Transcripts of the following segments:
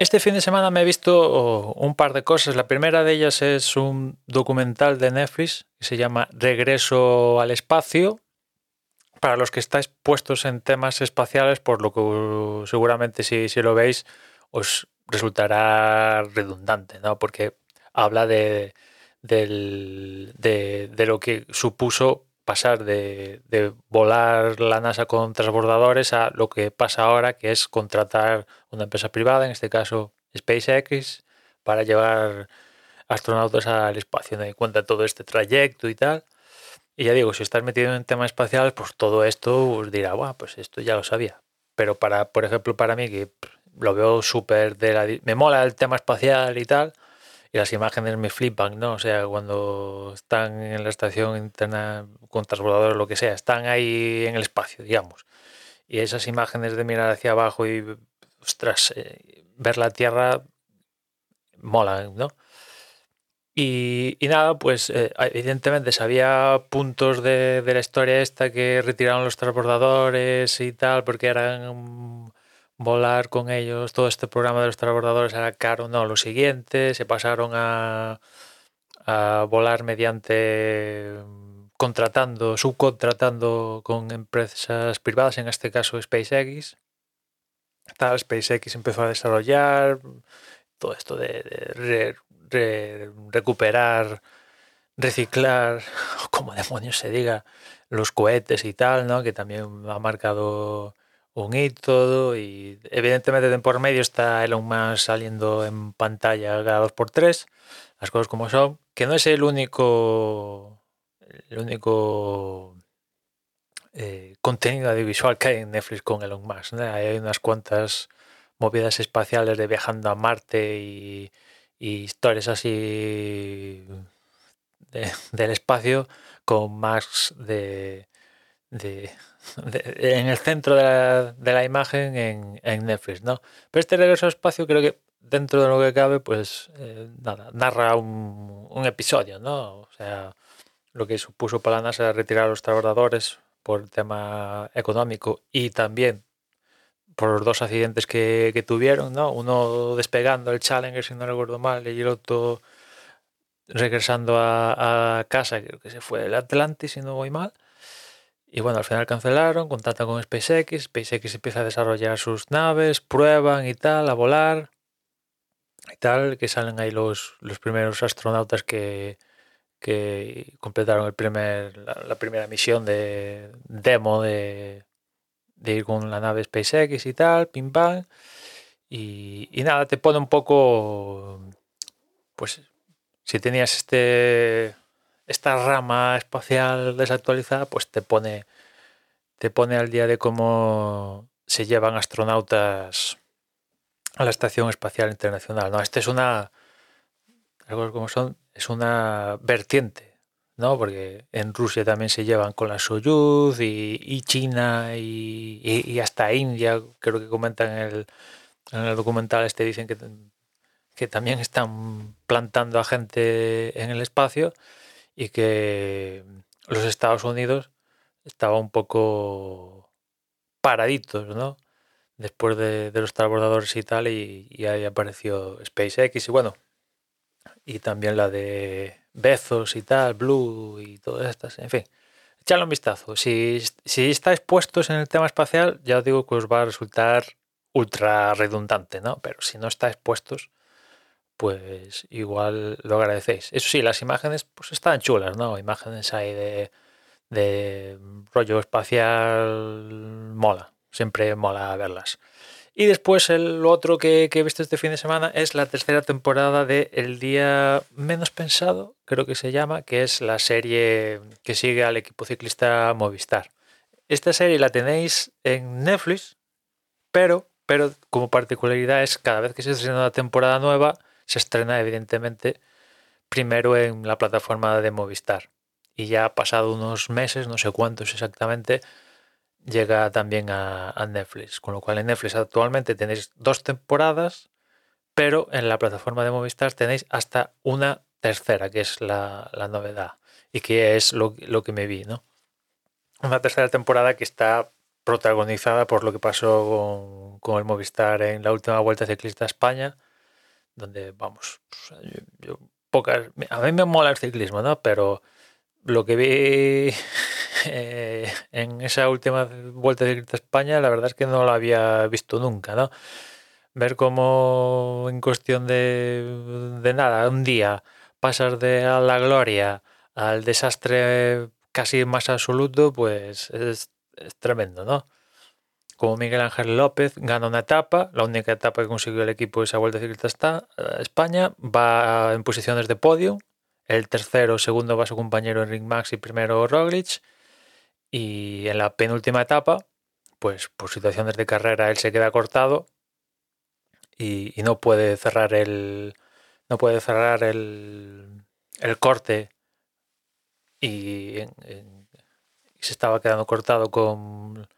Este fin de semana me he visto un par de cosas. La primera de ellas es un documental de Netflix que se llama Regreso al espacio. Para los que estáis puestos en temas espaciales, por lo que seguramente si, si lo veis os resultará redundante, ¿no? Porque habla de, de, de lo que supuso pasar de, volar la NASA con transbordadores a lo que pasa ahora, que es contratar una empresa privada, en este caso SpaceX, para llevar astronautas al espacio. Y cuenta todo este trayecto y tal. Y ya digo, si estás metido en temas espaciales, pues todo esto os dirá, Buah, pues esto ya lo sabía. Pero para, por ejemplo, para mí, que lo veo súper de la... Me mola el tema espacial y tal, y las imágenes me flipan, ¿no? O sea, cuando están en la estación interna con transbordadores, lo que sea, están ahí en el espacio, digamos. Y esas imágenes de mirar hacia abajo y, ostras, eh, ver la Tierra molan, ¿no? Y, y nada, pues eh, evidentemente sabía puntos de, de la historia esta que retiraron los transbordadores y tal, porque eran volar con ellos, todo este programa de los transbordadores era caro. No, lo siguiente, se pasaron a, a volar mediante contratando, subcontratando con empresas privadas, en este caso SpaceX. Tal, SpaceX empezó a desarrollar todo esto de, de re- re- recuperar, reciclar, como demonios se diga, los cohetes y tal, ¿no? Que también ha marcado un hito y evidentemente de por medio está Elon Musk saliendo en pantalla cada dos por tres, las cosas como son, que no es el único, el único eh, contenido audiovisual que hay en Netflix con Elon Musk. Hay unas cuantas movidas espaciales de viajando a Marte y, historias así de- del espacio con Max de, de- en el centro de la, imagen en, Netflix, ¿no? Pero este regreso al espacio creo que dentro de lo que cabe, pues eh, narra un, episodio, ¿no? O sea, lo que supuso para la NASA retirar los transbordadores por tema económico y también por los dos accidentes que, que tuvieron, ¿no? Uno despegando el Challenger, si no recuerdo mal, y el otro regresando a, a casa, creo que se fue el Atlantis, si no voy mal. Y bueno, al final cancelaron, contactan con SpaceX, SpaceX empieza a desarrollar sus naves, prueban y tal, a volar y tal, que salen ahí los, los primeros astronautas que, que completaron el primer, la, primera misión de demo de, de ir con la nave SpaceX y tal, pim pam. Y, y nada, te pone un poco, pues, si tenías este esta rama espacial desactualizada, pues te pone te pone al día de cómo se llevan astronautas a la Estación Espacial Internacional. No, este es una algo como son, es una vertiente, ¿no? Porque en Rusia también se llevan con la Soyuz y, China y, y- y hasta India, creo que comentan en el, en el documental este dicen que, que también están plantando a gente en el espacio y que los Estados Unidos estaba un poco paraditos, ¿no? Después de, los transbordadores y tal, y, y ahí apareció SpaceX y bueno, y también la de Bezos y tal, Blue y todas estas, en fin. Echadle un vistazo. Si, si estáis puestos en el tema espacial, ya os digo que os va a resultar ultra redundante, ¿no? Pero si no estáis puestos, pues igual lo agradecéis. Eso sí, las imágenes pues están chulas, ¿no? Imágenes ahí de, rollo espacial mola, siempre mola verlas. Y después el otro que, que he visto este fin de semana es la tercera temporada de El Día Menos Pensado, creo que se llama, que es la serie que sigue al equipo ciclista Movistar. Esta serie la tenéis en Netflix, pero, pero como particularidad es cada vez que se estrena una temporada nueva, se estrena evidentemente primero en la plataforma de Movistar. Y ya ha pasado unos meses, no sé cuántos exactamente, llega también a, Netflix. Con lo cual en Netflix actualmente tenéis dos temporadas, pero en la plataforma de Movistar tenéis hasta una tercera, que es la, novedad y que es lo, lo que me vi, ¿no? Una tercera temporada que está protagonizada por lo que pasó con, con el Movistar en la última Vuelta Ciclista a España, donde, vamos, pues, yo- yo pocas... A mí me mola el ciclismo, ¿no? Pero lo que vi eh, en esa última Vuelta a España, la verdad es que no lo había visto nunca, ¿no? Ver cómo en cuestión de, de nada, un día, pasas de a la gloria al desastre casi más absoluto, pues es, es tremendo, ¿no? Como Miguel Ángel López gana una etapa, la única etapa que consiguió el equipo de esa Vuelta Ciclista está, a España, va en posiciones de podio, el tercero, segundo va su compañero Enric Max y primero Roglic, y en la penúltima etapa, pues por situaciones de carrera él se queda cortado y, no puede cerrar el no puede cerrar el, el corte y, y se estaba quedando cortado con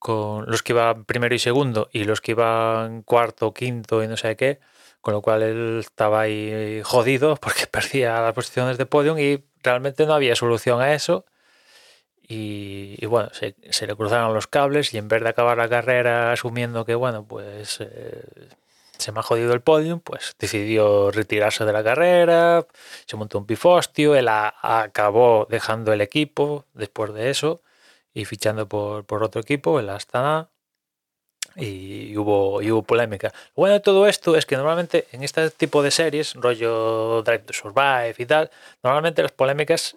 con los que iban primero y segundo y los que iban cuarto, quinto y no sé qué, con lo cual él estaba ahí jodido porque perdía las posiciones de podium y realmente no había solución a eso. Y, y bueno, se, le cruzaron los cables y en vez de acabar la carrera asumiendo que, bueno, pues eh, se me ha jodido el podium, pues decidió retirarse de la carrera, se montó un pifostio, él a- acabó dejando el equipo después de eso y fichando por, por otro equipo, el Astana, y hubo, y hubo polémica. Lo bueno de todo esto es que normalmente en este tipo de series, rollo Drive to Survive y tal, normalmente las polémicas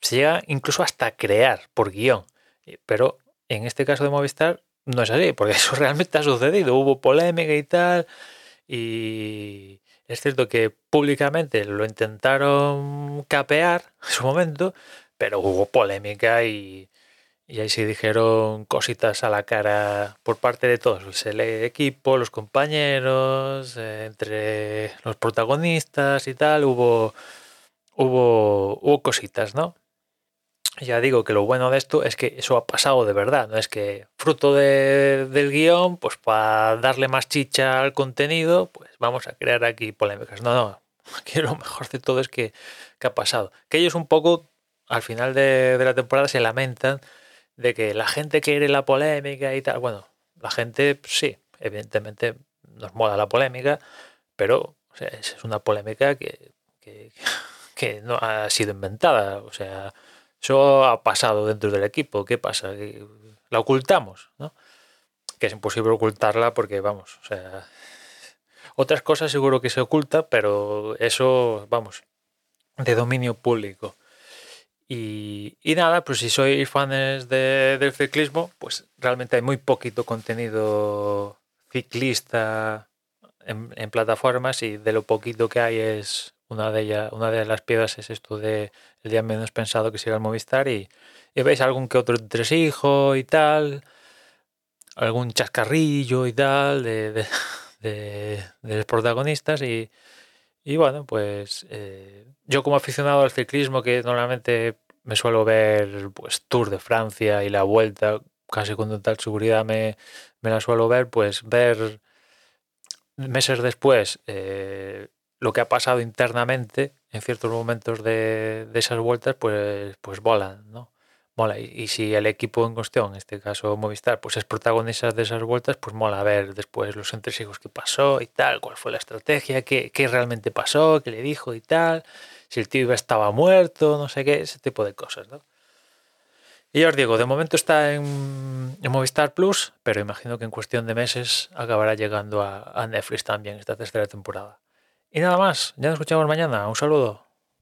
se llegan incluso hasta crear por guion. Eh, Pero en este caso de Movistar no es así, porque eso realmente ha sucedido. Hubo polémica y tal, y es cierto que públicamente lo intentaron capear en su momento, pero hubo polémica y, y ahí se dijeron cositas a la cara por parte de todos, el equipo, los compañeros, entre los protagonistas y tal, hubo, hubo, hubo cositas, ¿no? Ya digo que lo bueno de esto es que eso ha pasado de verdad, no es que fruto de- del guion, pues para darle más chicha al contenido, pues vamos a crear aquí polémicas. No, no, lo mejor de todo es que, que ha pasado. Que ellos un poco al final de, de la temporada se lamentan de que la gente quiere la polémica y tal. Bueno, la gente pues sí, evidentemente nos mola la polémica, pero es una polémica que, que, que no ha sido inventada. O sea, eso ha pasado dentro del equipo. ¿Qué pasa? La ocultamos, ¿no? Que es imposible ocultarla porque, vamos, o sea, otras cosas seguro que se oculta, pero eso, vamos, de dominio público. Y, y nada, pues si sois fans de- del ciclismo, pues realmente hay muy poquito contenido ciclista en, en plataformas y de lo poquito que hay es una de ellas, una de las piedras es esto de el día menos pensado que siga el Movistar y, y veis algún que otro entresijo y tal, algún chascarrillo y tal de, de, de- de los protagonistas y, y bueno, pues eh, yo como aficionado al ciclismo, que normalmente me suelo ver pues Tour de Francia y la vuelta, casi con total seguridad me, me la suelo ver, pues ver meses después eh, lo que ha pasado internamente en ciertos momentos de, de esas vueltas, pues, pues molan, ¿no? Mola. Y, si el equipo en cuestión, en este caso Movistar, pues es protagonista de esas vueltas, pues mola ver después los entresijos que pasó y tal, cuál fue la estrategia, qué, qué realmente pasó, qué le dijo y tal, si el tío estaba muerto, no sé qué, ese tipo de cosas, ¿no? Y ya os digo, de momento está en, en Movistar Plus, pero imagino que en cuestión de meses acabará llegando a, a Netflix también esta tercera temporada. Y nada más, ya nos escuchamos mañana. Un saludo.